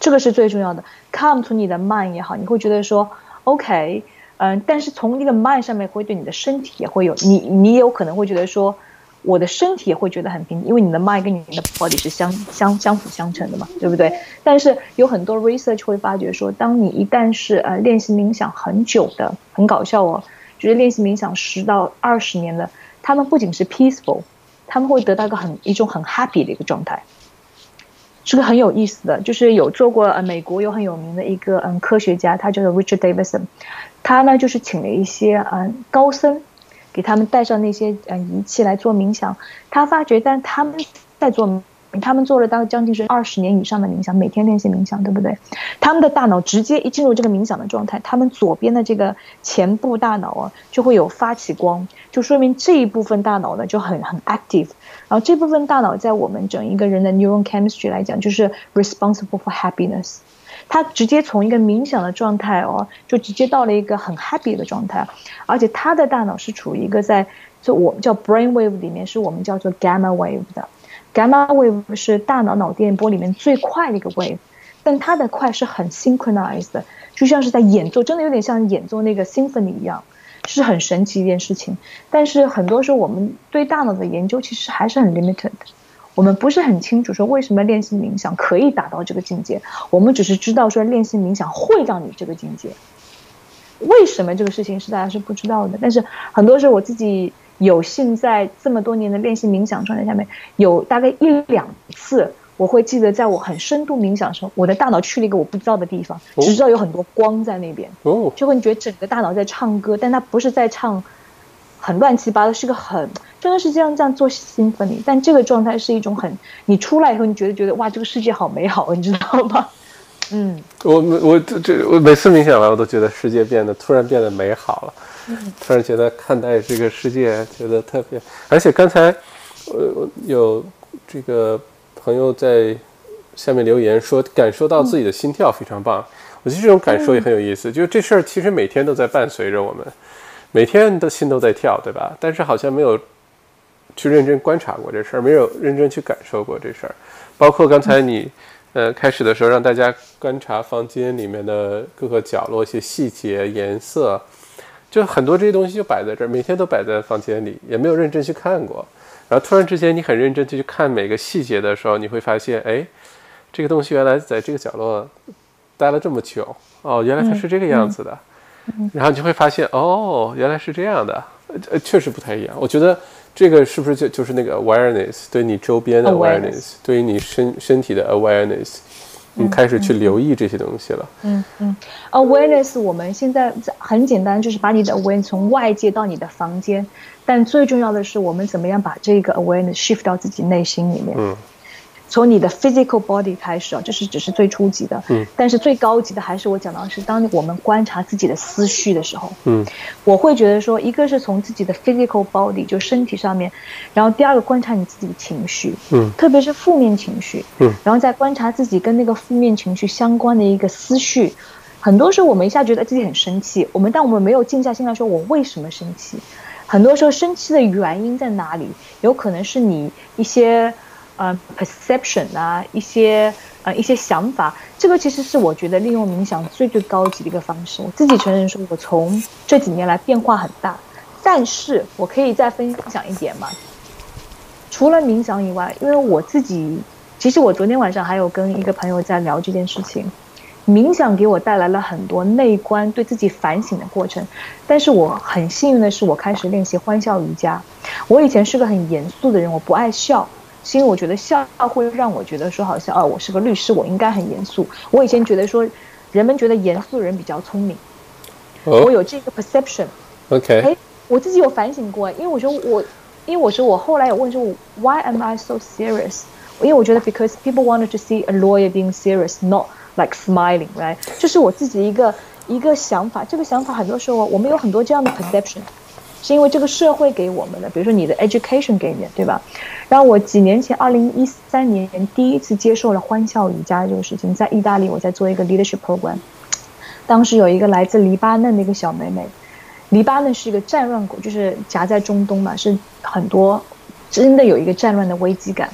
S2: 这个是最重要的。calm 从你的 mind 也好，你会觉得说 OK，嗯，但是从一个 mind 上面会对你的身体也会有，你你有可能会觉得说。我的身体也会觉得很平，因为你的 mind 跟你的 body 是相相相辅相成的嘛，对不对？但是有很多 research 会发觉说，当你一旦是呃练习冥想很久的，很搞笑哦，就是练习冥想十到二十年的，他们不仅是 peaceful，他们会得到一个很一种很 happy 的一个状态，是个很有意思的。就是有做过呃美国有很有名的一个嗯科学家，他叫做 Richard Davidson，他呢就是请了一些嗯高僧。给他们带上那些呃仪器来做冥想，他发觉，但他们在做，他们做了大概将近是二十年以上的冥想，每天练习冥想，对不对？他们的大脑直接一进入这个冥想的状态，他们左边的这个前部大脑啊就会有发起光，就说明这一部分大脑呢就很很 active，然后这部分大脑在我们整一个人的 neuron chemistry 来讲，就是 responsible for happiness。他直接从一个冥想的状态哦，就直接到了一个很 happy 的状态，而且他的大脑是处于一个在就我们叫 brain wave 里面，是我们叫做 gamma wave 的，gamma wave 是大脑脑电波里面最快的一个 wave，但它的快是很 synchronized，就像是在演奏，真的有点像演奏那个 symphony 一样，是很神奇一件事情。但是很多时候我们对大脑的研究其实还是很 limited。我们不是很清楚说为什么练习冥想可以达到这个境界，我们只是知道说练习冥想会让你这个境界。为什么这个事情是大家是不知道的？但是很多时候我自己有幸在这么多年的练习冥想状态下面，有大概一两次，我会记得在我很深度冥想的时候，我的大脑去了一个我不知道的地方，只知道有很多光在那边，就会觉得整个大脑在唱歌，但它不是在唱。很乱七八糟，是个很真的是这样这样做兴奋你，但这个状态是一种很，你出来以后你觉得觉得哇，这个世界好美好，你知道吗？嗯，
S1: 我我这这我每次冥想完，我都觉得世界变得突然变得美好了，突然觉得看待这个世界觉得特别，而且刚才呃有这个朋友在下面留言说感受到自己的心跳非常棒，我觉得这种感受也很有意思，就是这事儿其实每天都在伴随着我们。每天的心都在跳，对吧？但是好像没有去认真观察过这事儿，没有认真去感受过这事儿。包括刚才你，呃，开始的时候让大家观察房间里面的各个角落一些细节、颜色，就很多这些东西就摆在这儿，每天都摆在房间里，也没有认真去看过。然后突然之间你很认真地去看每个细节的时候，你会发现，哎，这个东西原来在这个角落待了这么久，哦，原来它是这个样子的，然后你就会发现，哦，原来是这样的，呃，确实不太一样。我觉得这个是不是就就是那个 awareness，对你周边的 awareness，对于你身身体的 awareness。你开始去留意这些东西了。
S2: 嗯嗯，awareness，我们现在很简单，就是把你的 awareness 从外界到你的房间，但最重要的是，我们怎么样把这个 awareness shift 到自己内心里面。嗯。从你的 physical body 开始啊，这是只是最初级的，嗯，但是最高级的还是我讲到是，当我们观察自己的思绪的时候，嗯，我会觉得说，一个是从自己的 physical body 就身体上面，然后第二个观察你自己的情绪，嗯，特别是负面情绪，嗯，然后再观察自己跟那个负面情绪相关的一个思绪，很多时候我们一下觉得自己很生气，我们但我们没有静下心来说，我为什么生气？很多时候生气的原因在哪里？有可能是你一些。呃，perception 啊，一些呃一些想法，这个其实是我觉得利用冥想最最高级的一个方式。我自己承认说，我从这几年来变化很大，但是我可以再分享一点嘛。除了冥想以外，因为我自己，其实我昨天晚上还有跟一个朋友在聊这件事情。冥想给我带来了很多内观、对自己反省的过程，但是我很幸运的是，我开始练习欢笑瑜伽。我以前是个很严肃的人，我不爱笑。是因为我觉得笑会让我觉得说好像啊，我是个律师，我应该很严肃。我以前觉得说，人们觉得严肃的人比较聪明，我有这个 perception。
S1: OK。
S2: 哎，我自己有反省过，因为我觉得我，因为我说我后来有问说，Why am I so serious？因为我觉得 because people wanted to see a lawyer being serious，not like smiling，right？这是我自己一个一个想法，这个想法很多时候我们有很多这样的 perception。是因为这个社会给我们的，比如说你的 education 给你的，对吧？然后我几年前，二零一三年第一次接受了欢笑瑜伽这个事情，在意大利，我在做一个 leadership program。当时有一个来自黎巴嫩的一个小妹妹，黎巴嫩是一个战乱国，就是夹在中东嘛，是很多真的有一个战乱的危机感。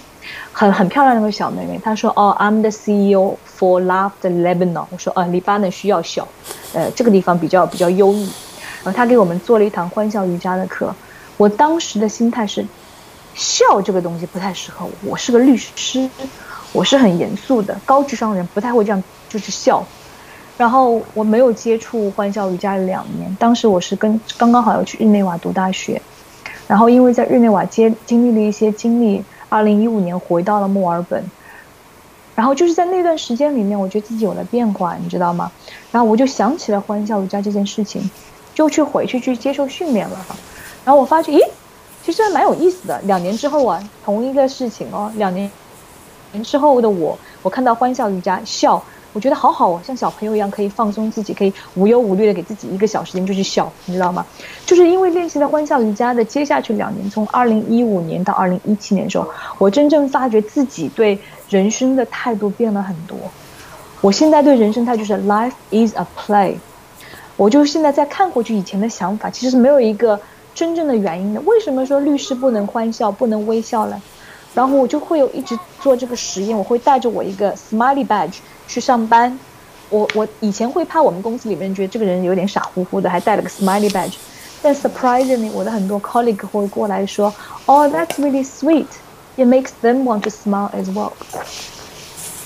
S2: 很很漂亮那个小妹妹，她说：“哦，I'm the CEO for Love the Lebanon。”我说：“啊，黎巴嫩需要笑，呃，这个地方比较比较忧郁。”然后他给我们做了一堂欢笑瑜伽的课，我当时的心态是，笑这个东西不太适合我，我是个律师，我是很严肃的高智商人，不太会这样就是笑。然后我没有接触欢笑瑜伽两年，当时我是跟刚刚好要去日内瓦读大学，然后因为在日内瓦接经历了一些经历，二零一五年回到了墨尔本，然后就是在那段时间里面，我觉得自己有了变化，你知道吗？然后我就想起了欢笑瑜伽这件事情。就去回去去接受训练了哈，然后我发觉，咦，其实还蛮有意思的。两年之后啊，同一个事情哦，两年年之后的我，我看到欢笑瑜伽笑，我觉得好好哦，像小朋友一样可以放松自己，可以无忧无虑的给自己一个小时间就去笑，你知道吗？就是因为练习了欢笑瑜伽的接下去两年，从二零一五年到二零一七年的时候，我真正发觉自己对人生的态度变了很多。我现在对人生态度是 Life is a play。我就现在在看过去以前的想法，其实是没有一个真正的原因的。为什么说律师不能欢笑、不能微笑呢？然后我就会有一直做这个实验，我会带着我一个 smiley badge 去上班。我我以前会怕我们公司里面觉得这个人有点傻乎乎的，还带了个 smiley badge。但 surprisingly，我的很多 colleague 会过来说：“Oh, that's really sweet. It makes them want to smile as well.”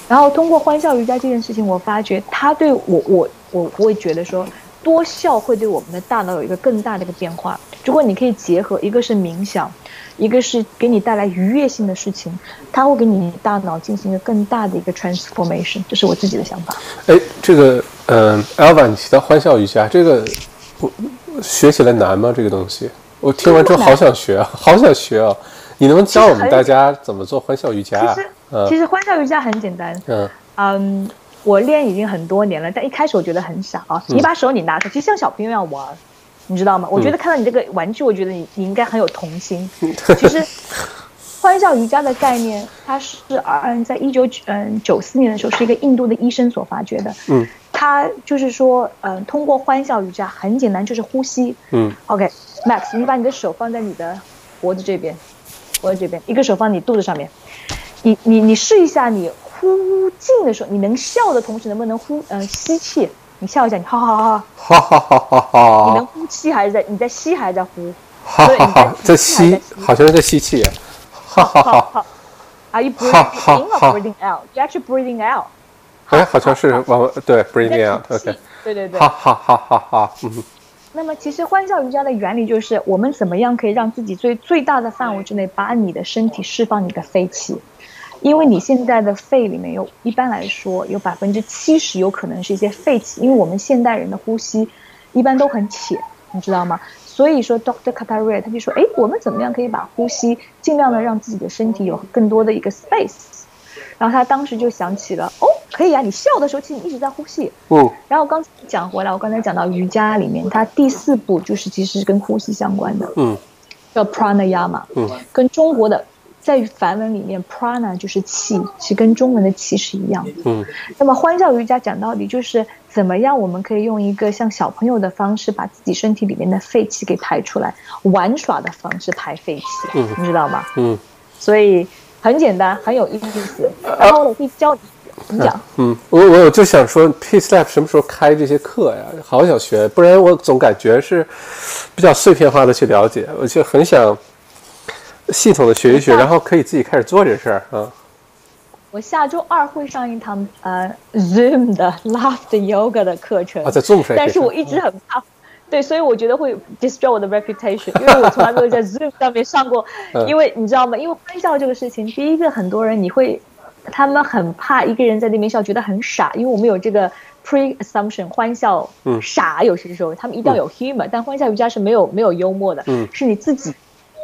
S2: 然后通过欢笑瑜伽这件事情，我发觉他对我我我会觉得说。多笑会对我们的大脑有一个更大的一个变化。如果你可以结合，一个是冥想，一个是给你带来愉悦性的事情，它会给你大脑进行一个更大的一个 transformation。这是我自己的想法。
S1: 哎，这个，嗯，Alva，你提到欢笑瑜伽，这个我学起来难吗？这个东西，我听完之后好想学啊，好想学啊！你能不能教我们大家怎么做欢笑瑜伽啊？
S2: 其实，其实欢笑瑜伽很简单。嗯嗯。我练已经很多年了，但一开始我觉得很傻啊！你把手你拿出，其实像小朋友一样玩，你知道吗？我觉得看到你这个玩具，我觉得你你应该很有童心。其实，欢笑瑜伽的概念，它是嗯，在一九嗯九四年的时候，是一个印度的医生所发掘的。嗯，他就是说，嗯，通过欢笑瑜伽很简单，就是呼吸。嗯，OK，Max，你把你的手放在你的脖子这边，脖子这边，一个手放你肚子上面，你你你试一下你。呼进的时候，你能笑的同时，能不能呼嗯、吸气？你笑一下，你哈哈哈
S1: 哈哈哈哈哈哈，
S2: 你能呼气还是在你在吸还是在呼？
S1: 哈哈哈，在吸，好像是在吸气。哈哈哈，
S2: 啊，you breathing in or breathing out？You actually breathing out？
S1: 哎，好像是往对 breathing out，OK，
S2: 对对对，
S1: 哈哈哈哈哈，嗯。
S2: 那么其实欢笑瑜伽的原理就是，我们怎么样可以让自己最最大的范围之内，把你的身体释放你的废气。因为你现在的肺里面有一般来说有百分之七十有可能是一些废气，因为我们现代人的呼吸一般都很浅，你知道吗？所以说，Doctor Katari 他就说，哎，我们怎么样可以把呼吸尽量的让自己的身体有更多的一个 space？然后他当时就想起了，哦，可以啊，你笑的时候其实你一直在呼吸。
S1: 嗯。
S2: 然后刚才讲回来，我刚才讲到瑜伽里面，它第四步就是其实是跟呼吸相关的。
S1: 嗯。
S2: 叫 Pranayama。
S1: 嗯。
S2: 跟中国的。在梵文里面，prana 就是气，其实跟中文的气是一样的。
S1: 嗯，
S2: 那么欢笑瑜伽讲到底就是怎么样，我们可以用一个像小朋友的方式，把自己身体里面的废气给排出来，玩耍的方式排废气，嗯你知道吗？
S1: 嗯，
S2: 所以很简单，很有意思。然后我可以教你，你讲。
S1: 嗯，我我就想说，Peace Lab 什么时候开这些课呀？好想学，不然我总感觉是比较碎片化的去了解，我就很想。系统的学一学，然后可以自己开始做这事儿啊。
S2: 我下周二会上一堂呃 Zoom 的 Loft Yoga 的课程
S1: 啊，在 Zoom 上。
S2: 但是我一直很怕，对，所以我觉得会 destroy 我的 reputation，因为我从来没有在 Zoom 上面上过。因为你知道吗？因为欢笑这个事情，第一个很多人你会，他们很怕一个人在那边笑，觉得很傻，因为我们有这个 pre assumption，欢笑傻，有些时候他们一定要有 humor，但欢笑瑜伽是没有没有幽默的，嗯是你自己。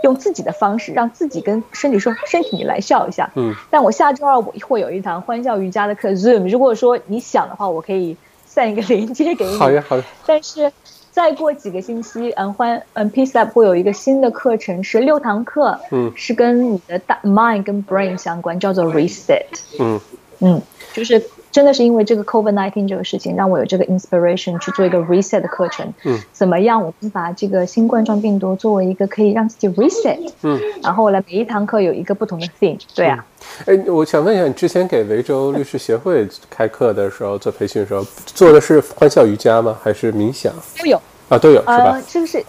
S2: 用自己的方式让自己跟身体说：“身体，你来笑一下。”
S1: 嗯。
S2: 但我下周二我会有一堂欢笑瑜伽的课，Zoom。如果说你想的话，我可以散一个连接给你。
S1: 好呀，好呀。
S2: 但是再过几个星期，嗯，欢嗯，Peace Lab 会有一个新的课程，是六堂课，
S1: 嗯，
S2: 是跟你的大 mind 跟 brain 相关，叫做 Reset。
S1: 嗯
S2: 嗯，就是。真的是因为这个 COVID nineteen 这个事情，让我有这个 inspiration 去做一个 reset 的课程。
S1: 嗯，
S2: 怎么样？我们把这个新冠状病毒作为一个可以让自己 reset。
S1: 嗯，
S2: 然后来每一堂课有一个不同的 theme。对啊。
S1: 哎，我想问一下，你之前给维州律师协会开课的时候做培训的时候，做的是欢笑瑜伽吗？还是冥想？
S2: 都有
S1: 啊，都有是吧？
S2: 呃，这个是，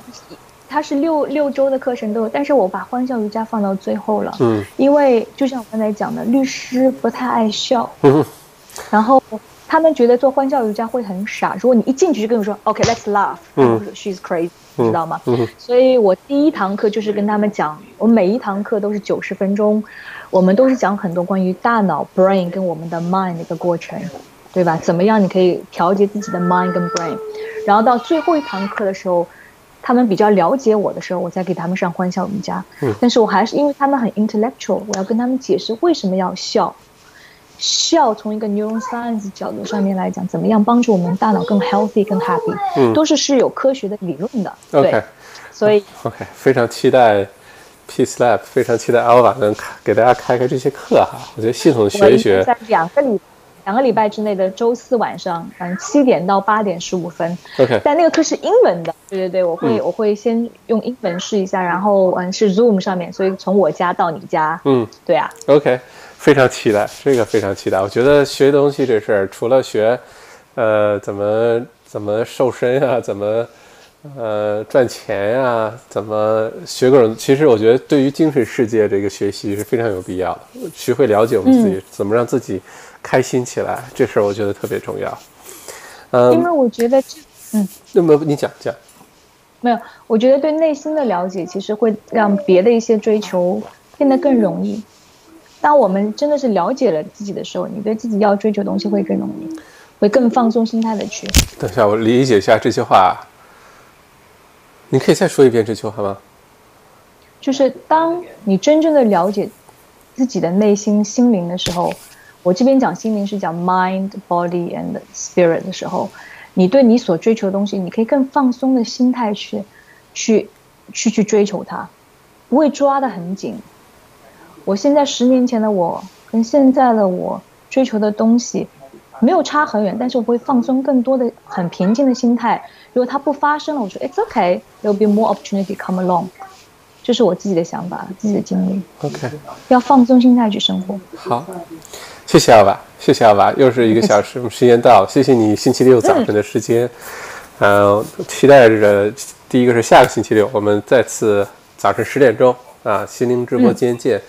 S2: 它是六六周的课程都有，但是我把欢笑瑜伽放到最后了。
S1: 嗯，
S2: 因为就像我刚才讲的，律师不太爱笑。
S1: 嗯。
S2: 然后他们觉得做欢笑瑜伽会很傻。如果你一进去就跟我说 “OK，Let's laugh”，嗯，She's crazy，知道吗？
S1: 嗯，
S2: 所以我第一堂课就是跟他们讲，我每一堂课都是九十分钟，我们都是讲很多关于大脑 （brain） 跟我们的 mind 的一个过程，对吧？怎么样你可以调节自己的 mind 跟 brain？然后到最后一堂课的时候，他们比较了解我的时候，我再给他们上欢笑瑜伽。
S1: 嗯，
S2: 但是我还是因为他们很 intellectual，我要跟他们解释为什么要笑。笑从一个 neuroscience 角度上面来讲，怎么样帮助我们大脑更 healthy、更 happy，
S1: 嗯，
S2: 都是是有科学的理论的。
S1: OK，
S2: 所以
S1: OK，非常期待 Peace Lab，非常期待 Alva 能给大家开开这些课哈。我觉得系统学一学，
S2: 在两个礼两个礼拜之内的周四晚上，嗯，七点到八点十五分。
S1: OK，
S2: 但那个课是英文的，对对对，我会我会先用英文试一下，然后嗯是 Zoom 上面，所以从我家到你家，
S1: 嗯，
S2: 对啊
S1: ，OK。非常期待，这个非常期待。我觉得学东西这事儿，除了学，呃，怎么怎么瘦身啊，怎么呃赚钱呀，怎么学各种，其实我觉得对于精神世界这个学习是非常有必要的。学会了解我们自己，怎么让自己开心起来，这事儿我觉得特别重要。嗯，
S2: 因为我觉得这，嗯，
S1: 那么你讲讲，
S2: 没有，我觉得对内心的了解，其实会让别的一些追求变得更容易。当我们真的是了解了自己的时候，你对自己要追求的东西会更容易，会更放松心态的去。
S1: 等一下，我理解一下这句话。你可以再说一遍这句话吗？
S2: 就是当你真正的了解自己的内心心灵的时候，我这边讲心灵是讲 mind, body and spirit 的时候，你对你所追求的东西，你可以更放松的心态去，去，去去追求它，不会抓得很紧。我现在十年前的我跟现在的我追求的东西没有差很远，但是我会放松更多的很平静的心态。如果它不发生了，我说 It's okay, there will be more opportunity come along。这是我自己的想法，自己的经历。
S1: OK，
S2: 要放松心态去生活。
S1: 好，谢谢阿爸，谢谢阿爸，又是一个小时，我们时间到了，谢谢你星期六早晨的时间。嗯，期待着第一个是下个星期六，我们再次早晨十点钟啊，心灵直播间见。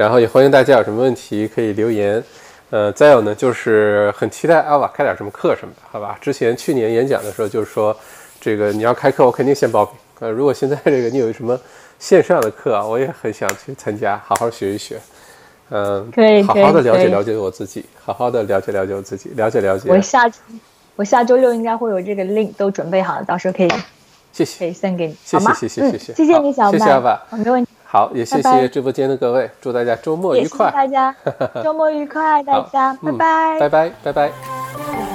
S1: 然后也欢迎大家有什么问题可以留言。呃，再有呢，就是很期待阿瓦开点什么课什么的，好吧？之前去年演讲的时候就是说，这个你要开课，我肯定先报名。呃，如果现在这个你有什么线上的课啊，我也很想去参加，好好学一学。嗯，
S2: 可以，
S1: 好好的了解了解我自己，好好的了解了解我自己，了解了解。
S2: 我下我下周六应该会有这个 link 都准备好了，到时候可以，
S1: 谢谢，
S2: 可以 send 给你，
S1: 谢谢谢谢谢
S2: 谢，谢谢你小
S1: 麦，谢谢阿爸，
S2: 没问题。
S1: 好，也谢谢直播间的各位，祝大家周末愉快，
S2: 大家 周末愉快，大家，拜拜，
S1: 拜拜，拜拜。